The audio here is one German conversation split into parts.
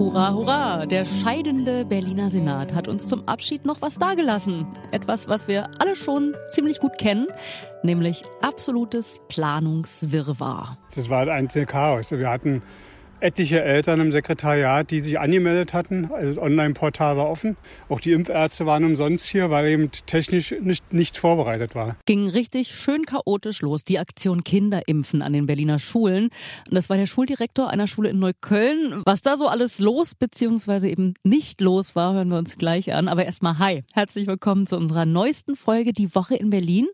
Hurra, hurra! Der scheidende Berliner Senat hat uns zum Abschied noch was dagelassen. Etwas, was wir alle schon ziemlich gut kennen, nämlich absolutes Planungswirrwarr. Das war ein Chaos. Wir hatten etliche Eltern im Sekretariat, die sich angemeldet hatten. Also das Online-Portal war offen. Auch die Impfärzte waren umsonst hier, weil eben technisch nicht, nichts vorbereitet war. Ging richtig schön chaotisch los, die Aktion Kinderimpfen an den Berliner Schulen. Und das war der Schuldirektor einer Schule in Neukölln. Was da so alles los bzw. eben nicht los war, hören wir uns gleich an. Aber erstmal hi, herzlich willkommen zu unserer neuesten Folge Die Woche in Berlin.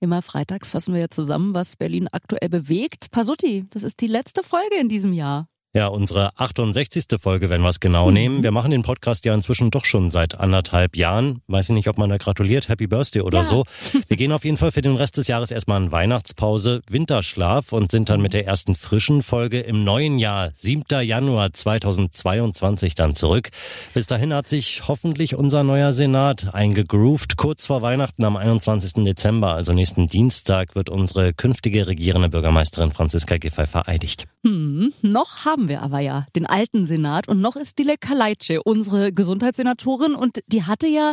Immer freitags fassen wir ja zusammen, was Berlin aktuell bewegt. Pasutti, das ist die letzte Folge in diesem Jahr. Ja, unsere 68. Folge, wenn wir es genau mhm. nehmen. Wir machen den Podcast ja inzwischen doch schon seit anderthalb Jahren. Weiß ich nicht, ob man da gratuliert, Happy Birthday oder ja. so. Wir gehen auf jeden Fall für den Rest des Jahres erstmal in Weihnachtspause, Winterschlaf und sind dann mit der ersten frischen Folge im neuen Jahr, 7. Januar 2022 dann zurück. Bis dahin hat sich hoffentlich unser neuer Senat eingegroovt. Kurz vor Weihnachten am 21. Dezember, also nächsten Dienstag, wird unsere künftige regierende Bürgermeisterin Franziska Giffey vereidigt. Hm, noch haben wir aber ja den alten Senat und noch ist Dile Kalajce unsere Gesundheitssenatorin und die hatte ja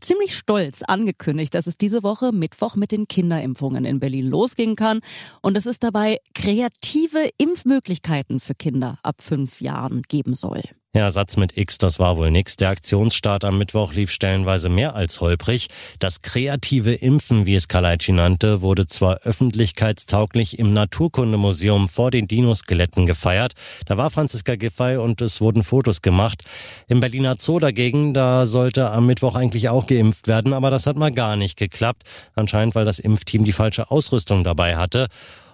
ziemlich stolz angekündigt, dass es diese Woche Mittwoch mit den Kinderimpfungen in Berlin losgehen kann und dass es dabei kreative Impfmöglichkeiten für Kinder ab fünf Jahren geben soll. Ja, Satz mit X, das war wohl nix. Der Aktionsstart am Mittwoch lief stellenweise mehr als holprig. Das kreative Impfen, wie es Kalaitschi nannte, wurde zwar öffentlichkeitstauglich im Naturkundemuseum vor den Dinoskeletten gefeiert. Da war Franziska Giffey und es wurden Fotos gemacht. Im Berliner Zoo dagegen, da sollte am Mittwoch eigentlich auch geimpft werden, aber das hat mal gar nicht geklappt. Anscheinend, weil das Impfteam die falsche Ausrüstung dabei hatte.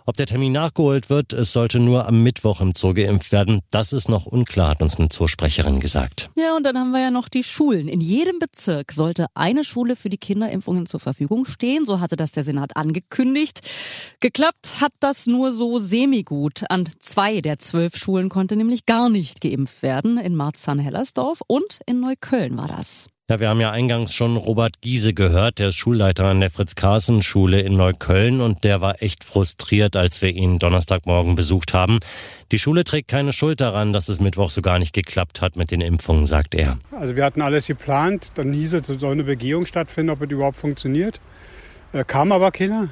Ob der Termin nachgeholt wird, es sollte nur am Mittwoch im Zoo geimpft werden. Das ist noch unklar, hat uns eine Zoosprecherin gesagt. Ja, und dann haben wir ja noch die Schulen. In jedem Bezirk sollte eine Schule für die Kinderimpfungen zur Verfügung stehen. So hatte das der Senat angekündigt. Geklappt hat das nur so semi-gut. An zwei der zwölf Schulen konnte nämlich gar nicht geimpft werden. In Marzahn-Hellersdorf und in Neukölln war das. Ja, wir haben ja eingangs schon Robert Giese gehört, der ist Schulleiter an der Fritz-Carsten-Schule in Neukölln und der war echt frustriert, als wir ihn Donnerstagmorgen besucht haben. Die Schule trägt keine Schuld daran, dass es Mittwoch so gar nicht geklappt hat mit den Impfungen, sagt er. Also wir hatten alles geplant, dann hieß es, soll eine Begehung stattfinden, ob es überhaupt funktioniert. Äh, kam aber keiner.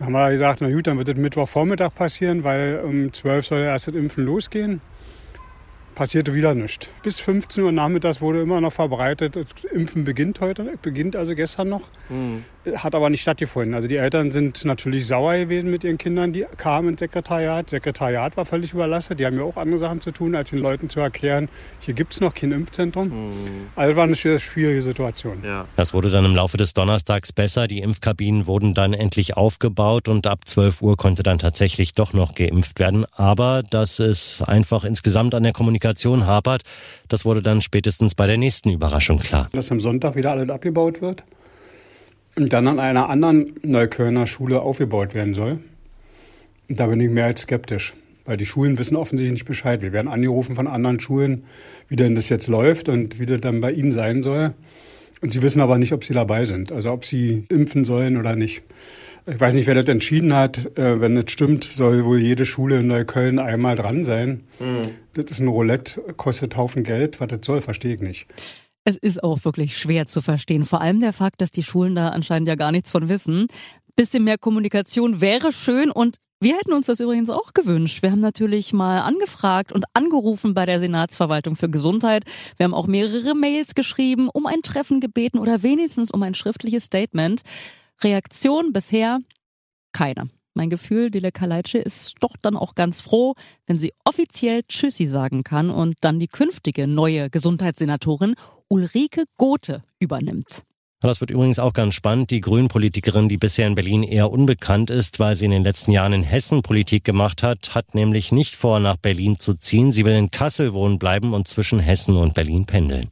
Dann haben wir gesagt, na gut, dann wird es Mittwochvormittag passieren, weil um 12 soll erst das Impfen losgehen passierte wieder nichts. Bis 15 Uhr nachmittags wurde immer noch verbreitet, das Impfen beginnt heute, beginnt also gestern noch, mhm. hat aber nicht stattgefunden. Also die Eltern sind natürlich sauer gewesen mit ihren Kindern, die kamen ins Sekretariat. Das Sekretariat war völlig überlastet, die haben ja auch andere Sachen zu tun, als den Leuten zu erklären, hier gibt es noch kein Impfzentrum. Mhm. Also war eine sehr schwierige Situation. Ja. Das wurde dann im Laufe des Donnerstags besser, die Impfkabinen wurden dann endlich aufgebaut und ab 12 Uhr konnte dann tatsächlich doch noch geimpft werden. Aber dass es einfach insgesamt an der Kommunikation Kommunikation hapert. Das wurde dann spätestens bei der nächsten Überraschung klar. Dass am Sonntag wieder alles abgebaut wird und dann an einer anderen Neuköllner Schule aufgebaut werden soll. Da bin ich mehr als skeptisch, weil die Schulen wissen offensichtlich nicht Bescheid. Wir werden angerufen von anderen Schulen, wie denn das jetzt läuft und wie das dann bei ihnen sein soll. Und sie wissen aber nicht, ob sie dabei sind, also ob sie impfen sollen oder nicht. Ich weiß nicht, wer das entschieden hat. Äh, wenn das stimmt, soll wohl jede Schule in Neukölln einmal dran sein. Mhm. Das ist ein Roulette, kostet Haufen Geld. Was das soll, verstehe ich nicht. Es ist auch wirklich schwer zu verstehen. Vor allem der Fakt, dass die Schulen da anscheinend ja gar nichts von wissen. Bisschen mehr Kommunikation wäre schön und wir hätten uns das übrigens auch gewünscht. Wir haben natürlich mal angefragt und angerufen bei der Senatsverwaltung für Gesundheit. Wir haben auch mehrere Mails geschrieben, um ein Treffen gebeten oder wenigstens um ein schriftliches Statement. Reaktion bisher keine. Mein Gefühl, Dile Kaleitsche ist doch dann auch ganz froh, wenn sie offiziell Tschüssi sagen kann und dann die künftige neue Gesundheitssenatorin Ulrike Gothe übernimmt. Das wird übrigens auch ganz spannend. Die Grünen-Politikerin, die bisher in Berlin eher unbekannt ist, weil sie in den letzten Jahren in Hessen Politik gemacht hat, hat nämlich nicht vor, nach Berlin zu ziehen. Sie will in Kassel wohnen bleiben und zwischen Hessen und Berlin pendeln.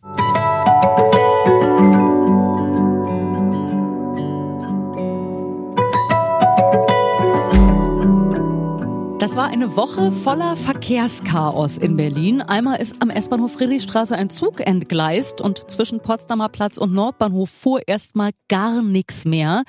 Das war eine Woche voller Verkehrschaos in Berlin. Einmal ist am S-Bahnhof Friedrichstraße ein Zug entgleist und zwischen Potsdamer Platz und Nordbahnhof fuhr erstmal gar nichts mehr.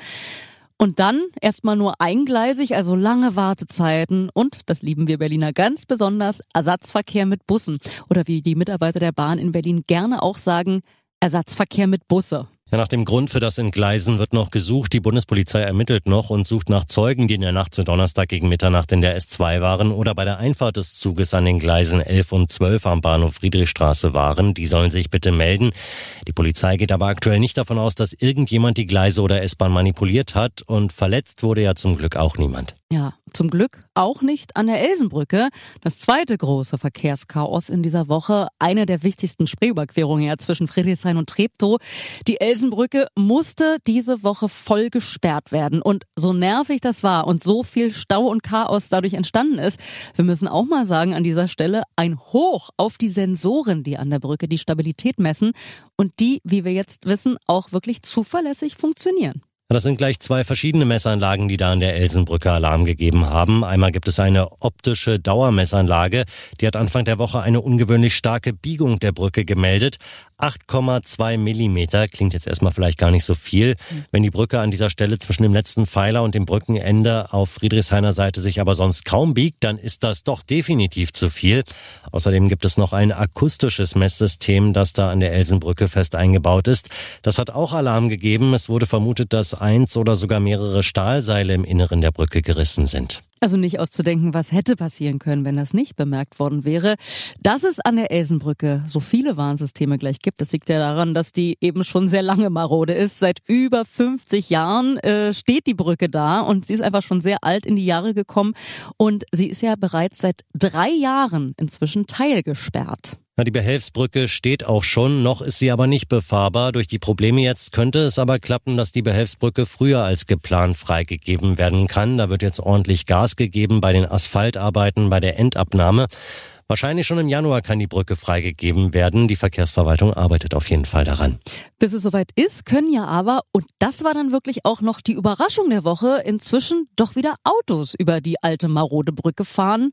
Und dann erstmal nur eingleisig, also lange Wartezeiten und, das lieben wir Berliner ganz besonders, Ersatzverkehr mit Bussen. Oder wie die Mitarbeiter der Bahn in Berlin gerne auch sagen, Ersatzverkehr mit Busse. Nach dem Grund für das Entgleisen wird noch gesucht. Die Bundespolizei ermittelt noch und sucht nach Zeugen, die in der Nacht zu Donnerstag gegen Mitternacht in der S2 waren oder bei der Einfahrt des Zuges an den Gleisen 11 und 12 am Bahnhof Friedrichstraße waren. Die sollen sich bitte melden. Die Polizei geht aber aktuell nicht davon aus, dass irgendjemand die Gleise oder S-Bahn manipuliert hat und verletzt wurde ja zum Glück auch niemand. Ja, zum Glück auch nicht an der Elsenbrücke. Das zweite große Verkehrschaos in dieser Woche. Eine der wichtigsten Spreeüberquerungen ja zwischen Friedrichshain und Treptow. Die Elsenbrücke musste diese Woche voll gesperrt werden. Und so nervig das war und so viel Stau und Chaos dadurch entstanden ist, wir müssen auch mal sagen an dieser Stelle ein Hoch auf die Sensoren, die an der Brücke die Stabilität messen und die, wie wir jetzt wissen, auch wirklich zuverlässig funktionieren. Das sind gleich zwei verschiedene Messanlagen, die da an der Elsenbrücke Alarm gegeben haben. Einmal gibt es eine optische Dauermessanlage, die hat Anfang der Woche eine ungewöhnlich starke Biegung der Brücke gemeldet. 8,2 Millimeter klingt jetzt erstmal vielleicht gar nicht so viel. Wenn die Brücke an dieser Stelle zwischen dem letzten Pfeiler und dem Brückenende auf Friedrichshainer Seite sich aber sonst kaum biegt, dann ist das doch definitiv zu viel. Außerdem gibt es noch ein akustisches Messsystem, das da an der Elsenbrücke fest eingebaut ist. Das hat auch Alarm gegeben. Es wurde vermutet, dass eins oder sogar mehrere Stahlseile im Inneren der Brücke gerissen sind. Also nicht auszudenken, was hätte passieren können, wenn das nicht bemerkt worden wäre. Dass es an der Elsenbrücke so viele Warnsysteme gleich gibt, das liegt ja daran, dass die eben schon sehr lange marode ist. Seit über 50 Jahren äh, steht die Brücke da und sie ist einfach schon sehr alt in die Jahre gekommen und sie ist ja bereits seit drei Jahren inzwischen teilgesperrt. Die Behelfsbrücke steht auch schon, noch ist sie aber nicht befahrbar. Durch die Probleme jetzt könnte es aber klappen, dass die Behelfsbrücke früher als geplant freigegeben werden kann. Da wird jetzt ordentlich Gas gegeben bei den Asphaltarbeiten, bei der Endabnahme. Wahrscheinlich schon im Januar kann die Brücke freigegeben werden. Die Verkehrsverwaltung arbeitet auf jeden Fall daran. Bis es soweit ist, können ja aber, und das war dann wirklich auch noch die Überraschung der Woche, inzwischen doch wieder Autos über die alte marode Brücke fahren.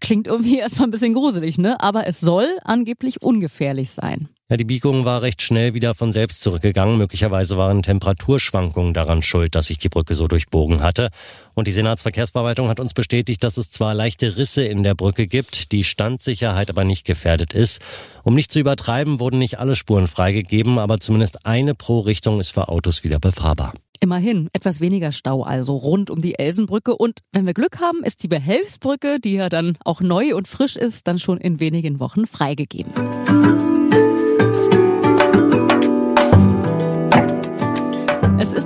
Klingt irgendwie erstmal ein bisschen gruselig, ne? Aber es soll angeblich ungefährlich sein. Ja, die Biegung war recht schnell wieder von selbst zurückgegangen. Möglicherweise waren Temperaturschwankungen daran schuld, dass sich die Brücke so durchbogen hatte. Und die Senatsverkehrsverwaltung hat uns bestätigt, dass es zwar leichte Risse in der Brücke gibt, die Standsicherheit aber nicht gefährdet ist. Um nicht zu übertreiben, wurden nicht alle Spuren freigegeben, aber zumindest eine pro Richtung ist für Autos wieder befahrbar. Immerhin etwas weniger Stau also rund um die Elsenbrücke und wenn wir Glück haben, ist die Behelfsbrücke, die ja dann auch neu und frisch ist, dann schon in wenigen Wochen freigegeben.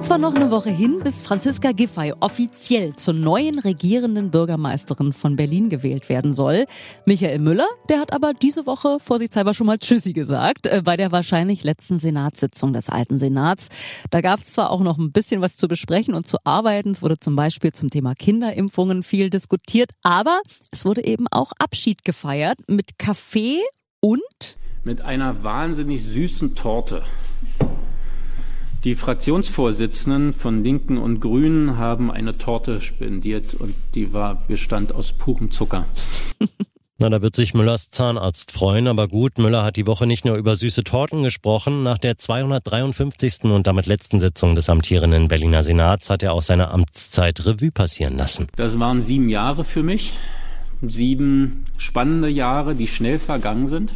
Ist zwar noch eine Woche hin, bis Franziska Giffey offiziell zur neuen regierenden Bürgermeisterin von Berlin gewählt werden soll. Michael Müller, der hat aber diese Woche vorsichtshalber schon mal Tschüssi gesagt, äh, bei der wahrscheinlich letzten Senatssitzung des alten Senats. Da gab es zwar auch noch ein bisschen was zu besprechen und zu arbeiten. Es wurde zum Beispiel zum Thema Kinderimpfungen viel diskutiert, aber es wurde eben auch Abschied gefeiert mit Kaffee und mit einer wahnsinnig süßen Torte. Die Fraktionsvorsitzenden von Linken und Grünen haben eine Torte spendiert und die war bestand aus purem Zucker. Na, da wird sich Müllers Zahnarzt freuen, aber gut, Müller hat die Woche nicht nur über süße Torten gesprochen. Nach der 253. und damit letzten Sitzung des amtierenden Berliner Senats hat er auch seine Amtszeit Revue passieren lassen. Das waren sieben Jahre für mich. Sieben spannende Jahre, die schnell vergangen sind.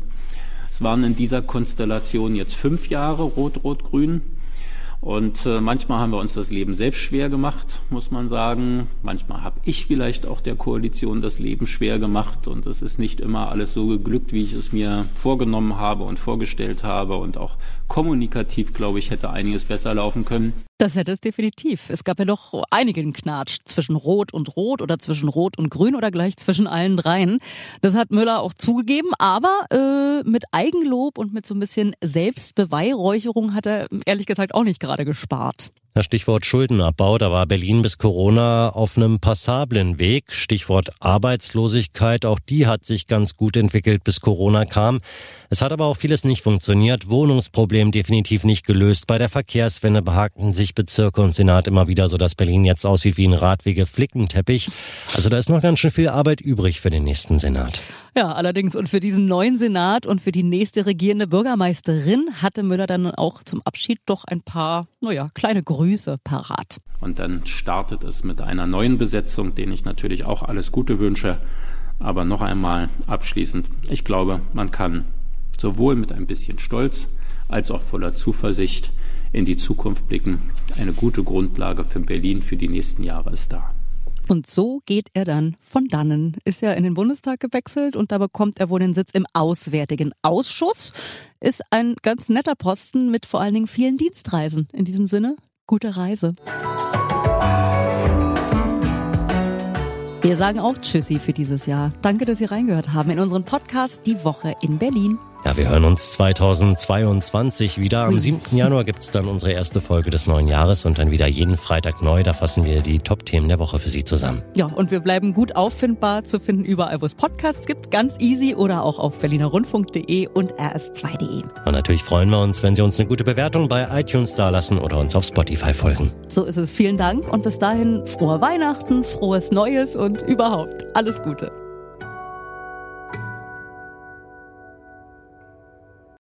Es waren in dieser Konstellation jetzt fünf Jahre Rot-Rot-Grün. Und äh, manchmal haben wir uns das Leben selbst schwer gemacht, muss man sagen. Manchmal habe ich vielleicht auch der Koalition das Leben schwer gemacht. Und es ist nicht immer alles so geglückt, wie ich es mir vorgenommen habe und vorgestellt habe. Und auch kommunikativ, glaube ich, hätte einiges besser laufen können. Das hätte es definitiv. Es gab ja doch einigen Knatsch zwischen Rot und Rot oder zwischen Rot und Grün oder gleich zwischen allen dreien. Das hat Müller auch zugegeben, aber äh, mit Eigenlob und mit so ein bisschen Selbstbeweihräucherung hat er ehrlich gesagt auch nicht gerade gespart. Das Stichwort Schuldenabbau, da war Berlin bis Corona auf einem passablen Weg. Stichwort Arbeitslosigkeit, auch die hat sich ganz gut entwickelt, bis Corona kam. Es hat aber auch vieles nicht funktioniert. Wohnungsproblem definitiv nicht gelöst. Bei der Verkehrswende behagten sich Bezirke und Senat immer wieder, so dass Berlin jetzt aussieht wie ein Radwege-Flickenteppich. Also da ist noch ganz schön viel Arbeit übrig für den nächsten Senat. Ja, allerdings und für diesen neuen Senat und für die nächste regierende Bürgermeisterin hatte Müller dann auch zum Abschied doch ein paar, naja, kleine Grüße parat. Und dann startet es mit einer neuen Besetzung, denen ich natürlich auch alles Gute wünsche. Aber noch einmal abschließend, ich glaube, man kann sowohl mit ein bisschen Stolz als auch voller Zuversicht in die Zukunft blicken. Eine gute Grundlage für Berlin für die nächsten Jahre ist da. Und so geht er dann von dannen. Ist ja in den Bundestag gewechselt und da bekommt er wohl den Sitz im Auswärtigen Ausschuss. Ist ein ganz netter Posten mit vor allen Dingen vielen Dienstreisen. In diesem Sinne, gute Reise. Wir sagen auch Tschüssi für dieses Jahr. Danke, dass Sie reingehört haben in unseren Podcast Die Woche in Berlin. Ja, wir hören uns 2022 wieder. Am 7. Januar gibt's dann unsere erste Folge des neuen Jahres und dann wieder jeden Freitag neu. Da fassen wir die Top-Themen der Woche für Sie zusammen. Ja, und wir bleiben gut auffindbar zu finden überall, wo es Podcasts gibt, ganz easy oder auch auf berlinerrundfunk.de und rs2.de. Und natürlich freuen wir uns, wenn Sie uns eine gute Bewertung bei iTunes dalassen oder uns auf Spotify folgen. So ist es. Vielen Dank und bis dahin frohe Weihnachten, frohes Neues und überhaupt alles Gute.